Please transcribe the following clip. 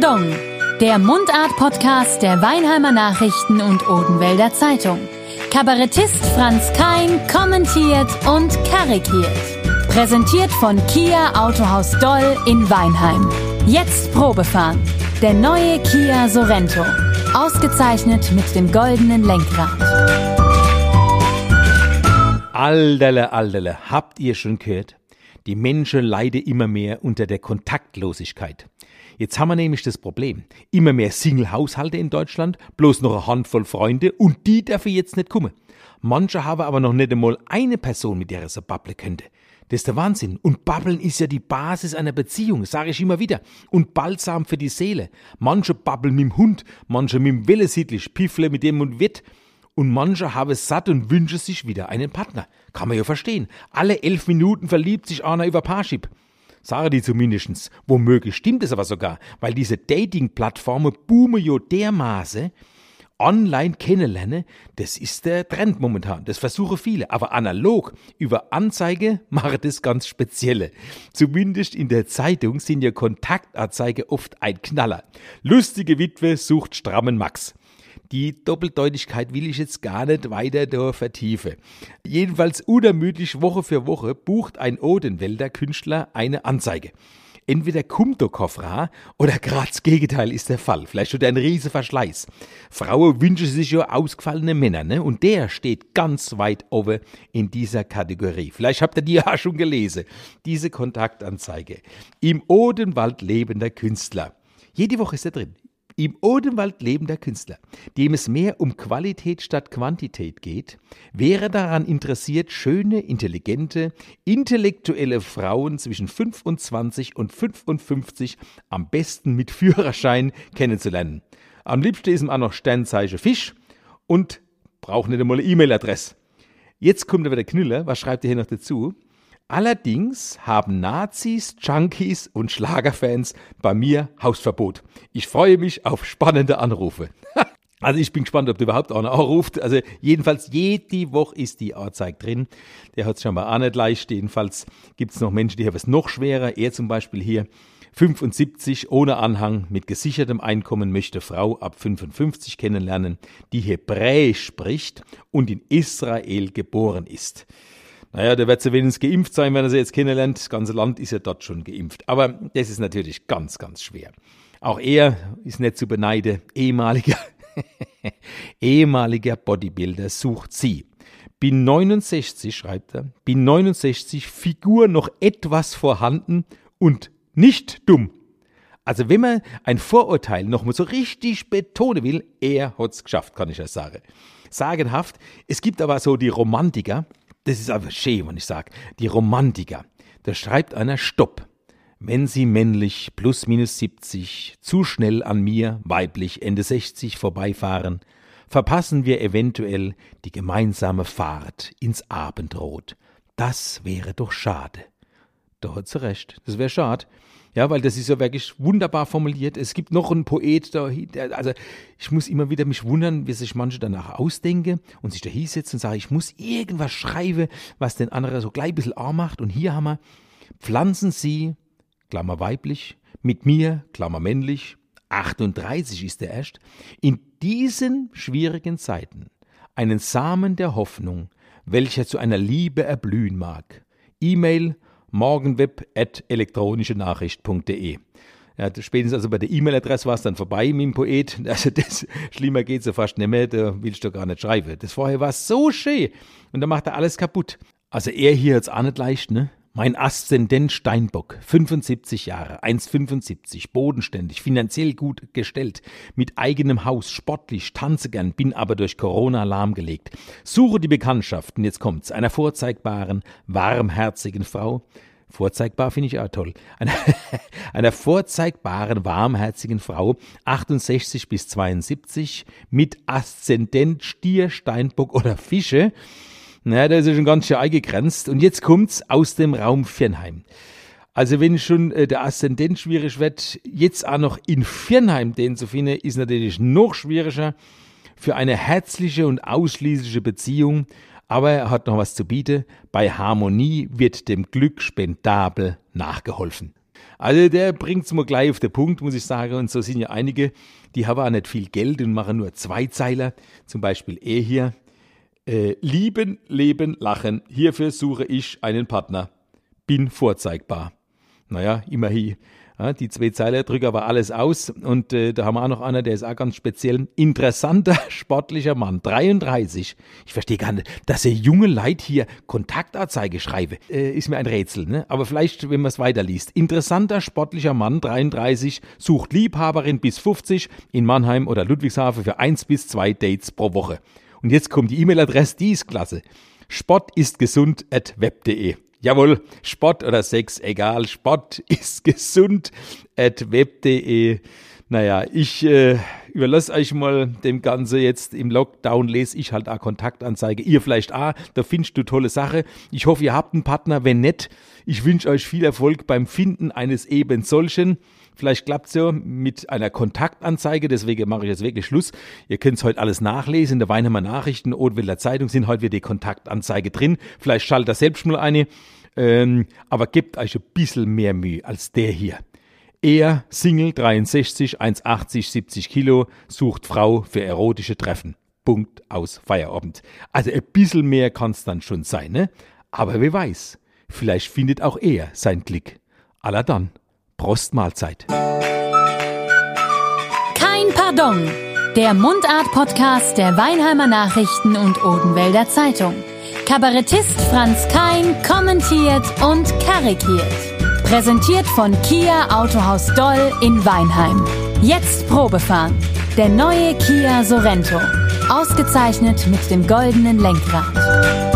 Pardon, der Mundart-Podcast der Weinheimer Nachrichten und Odenwälder Zeitung. Kabarettist Franz Kein kommentiert und karikiert. Präsentiert von Kia Autohaus Doll in Weinheim. Jetzt Probefahren. Der neue Kia Sorento. Ausgezeichnet mit dem goldenen Lenkrad. Alderle, alderle, habt ihr schon gehört? Die Menschen leiden immer mehr unter der Kontaktlosigkeit. Jetzt haben wir nämlich das Problem. Immer mehr Single-Haushalte in Deutschland, bloß noch eine Handvoll Freunde und die dürfen jetzt nicht kommen. Manche haben aber noch nicht einmal eine Person, mit der er so babbeln könnte. Das ist der Wahnsinn. Und babbeln ist ja die Basis einer Beziehung, sage ich immer wieder. Und balsam für die Seele. Manche babbeln mit dem Hund, manche mit dem Wellesiedlich, piffle mit dem und wird. Und manche haben es satt und wünschen sich wieder einen Partner. Kann man ja verstehen. Alle elf Minuten verliebt sich einer über Parship. Sagen die zumindestens. Womöglich stimmt es aber sogar, weil diese Dating-Plattformen boomen jo dermaßen. Online kennenlernen, das ist der Trend momentan. Das versuchen viele. Aber analog über Anzeige macht es ganz spezielle. Zumindest in der Zeitung sind ja Kontaktanzeige oft ein Knaller. Lustige Witwe sucht strammen Max. Die Doppeldeutigkeit will ich jetzt gar nicht weiter da vertiefen. Jedenfalls unermüdlich Woche für Woche bucht ein Odenwälder Künstler eine Anzeige. Entweder kommt der Koffer oder gerade das Gegenteil ist der Fall. Vielleicht schon ein riesiger Verschleiß. Frauen wünschen sich ja ausgefallene Männer, ne? Und der steht ganz weit oben in dieser Kategorie. Vielleicht habt ihr die ja schon gelesen. Diese Kontaktanzeige. Im Odenwald lebender Künstler. Jede Woche ist er drin. Im Odenwald lebender Künstler, dem es mehr um Qualität statt Quantität geht, wäre daran interessiert, schöne, intelligente, intellektuelle Frauen zwischen 25 und 55 am besten mit Führerschein kennenzulernen. Am liebsten ist ihm auch noch Sternzeichen Fisch und braucht nicht einmal eine E-Mail-Adresse. Jetzt kommt aber der Knüller, was schreibt er hier noch dazu? Allerdings haben Nazis, Junkies und Schlagerfans bei mir Hausverbot. Ich freue mich auf spannende Anrufe. Also ich bin gespannt, ob du überhaupt einer anruft. Also jedenfalls jede Woche ist die Anzeige drin. Der hat es schon mal auch nicht leicht. Jedenfalls gibt es noch Menschen, die haben es noch schwerer. Er zum Beispiel hier 75 ohne Anhang mit gesichertem Einkommen möchte Frau ab 55 kennenlernen, die Hebräisch spricht und in Israel geboren ist. Naja, der wird zumindest geimpft sein, wenn er sie jetzt kennenlernt. Das ganze Land ist ja dort schon geimpft. Aber das ist natürlich ganz, ganz schwer. Auch er ist nicht zu beneiden. Ehemaliger, ehemaliger Bodybuilder sucht sie. Bin 69, schreibt er, bin 69, Figur noch etwas vorhanden und nicht dumm. Also wenn man ein Vorurteil noch mal so richtig betonen will, er hat's geschafft, kann ich ja sagen. Sagenhaft. Es gibt aber so die Romantiker, das ist einfach schön, wenn ich sage, die Romantiker. Da schreibt einer Stopp. Wenn Sie männlich plus minus 70 zu schnell an mir, weiblich Ende 60 vorbeifahren, verpassen wir eventuell die gemeinsame Fahrt ins Abendrot. Das wäre doch schade. Da hat sie recht. Das wäre schade. Ja, weil das ist ja wirklich wunderbar formuliert. Es gibt noch einen Poet da, also ich muss immer wieder mich wundern, wie sich manche danach ausdenken und sich da hinsetzen und sagen, ich muss irgendwas schreiben, was den anderen so gleich ein bisschen arm macht. Und hier haben wir, pflanzen Sie, Klammer weiblich, mit mir, Klammer männlich, 38 ist der erst, in diesen schwierigen Zeiten einen Samen der Hoffnung, welcher zu einer Liebe erblühen mag. E-Mail morgenweb.elektronische-nachricht.de. Ja, spätestens also bei der E-Mail-Adresse war es dann vorbei mit dem Poet. Also das schlimmer geht so fast nicht mehr, da willst du gar nicht schreiben. Das vorher war so schön und da macht er alles kaputt. Also er hier jetzt auch nicht leicht, ne? Mein Aszendent Steinbock, 75 Jahre, 1,75, bodenständig, finanziell gut gestellt, mit eigenem Haus, sportlich, tanze gern, bin aber durch Corona lahmgelegt. Suche die Bekanntschaften, jetzt kommt's, einer vorzeigbaren, warmherzigen Frau, Vorzeigbar finde ich auch toll. Einer, einer vorzeigbaren, warmherzigen Frau, 68 bis 72, mit Aszendent Stier, Steinbock oder Fische, na, das ist schon ganz schön eingegrenzt. Und jetzt kommt's aus dem Raum Firnheim. Also wenn schon äh, der Aszendent schwierig wird, jetzt auch noch in Firnheim den zu finden, ist natürlich noch schwieriger für eine herzliche und ausschließliche Beziehung. Aber er hat noch was zu bieten. Bei Harmonie wird dem Glück spendabel nachgeholfen. Also der bringt's mir gleich auf den Punkt, muss ich sagen. Und so sind ja einige, die haben auch nicht viel Geld und machen nur Zweizeiler. Zum Beispiel er hier. Äh, lieben, leben, lachen. Hierfür suche ich einen Partner. Bin vorzeigbar. Naja, immerhin. Ja, die zwei Zeilen drücken aber alles aus. Und äh, da haben wir auch noch einer, der ist auch ganz speziell. Interessanter, sportlicher Mann, 33. Ich verstehe gar nicht, dass er junge Leute hier Kontaktanzeige schreibe. Äh, ist mir ein Rätsel, ne? Aber vielleicht, wenn man es weiterliest. Interessanter, sportlicher Mann, 33, sucht Liebhaberin bis 50 in Mannheim oder Ludwigshafen für eins bis zwei Dates pro Woche. Und jetzt kommt die E-Mail-Adresse, die ist klasse. Sport ist gesund at web.de. Jawohl, Sport oder Sex, egal, Sport ist gesund at web.de. Naja, ich äh, überlasse euch mal dem Ganze jetzt im Lockdown, lese ich halt auch Kontaktanzeige. Ihr vielleicht auch, da findest du tolle Sache. Ich hoffe, ihr habt einen Partner. Wenn nicht, ich wünsche euch viel Erfolg beim Finden eines eben solchen. Vielleicht klappt es ja mit einer Kontaktanzeige, deswegen mache ich jetzt wirklich Schluss. Ihr könnt es heute alles nachlesen. In der Weinheimer Nachrichten, Odenwälder Zeitung sind heute wieder die Kontaktanzeige drin. Vielleicht schaltet ihr selbst mal eine. Ähm, aber gebt euch ein bisschen mehr Mühe als der hier. Er, Single, 63, 1,80, 70 Kilo, sucht Frau für erotische Treffen. Punkt aus Feierabend. Also ein bisschen mehr kann es dann schon sein, ne? Aber wer weiß, vielleicht findet auch er sein Klick. Aller dann. Prost Mahlzeit. Kein Pardon. Der Mundart-Podcast der Weinheimer Nachrichten und Odenwälder Zeitung. Kabarettist Franz Kein kommentiert und karikiert. Präsentiert von Kia Autohaus Doll in Weinheim. Jetzt Probefahren. Der neue Kia Sorento. Ausgezeichnet mit dem goldenen Lenkrad.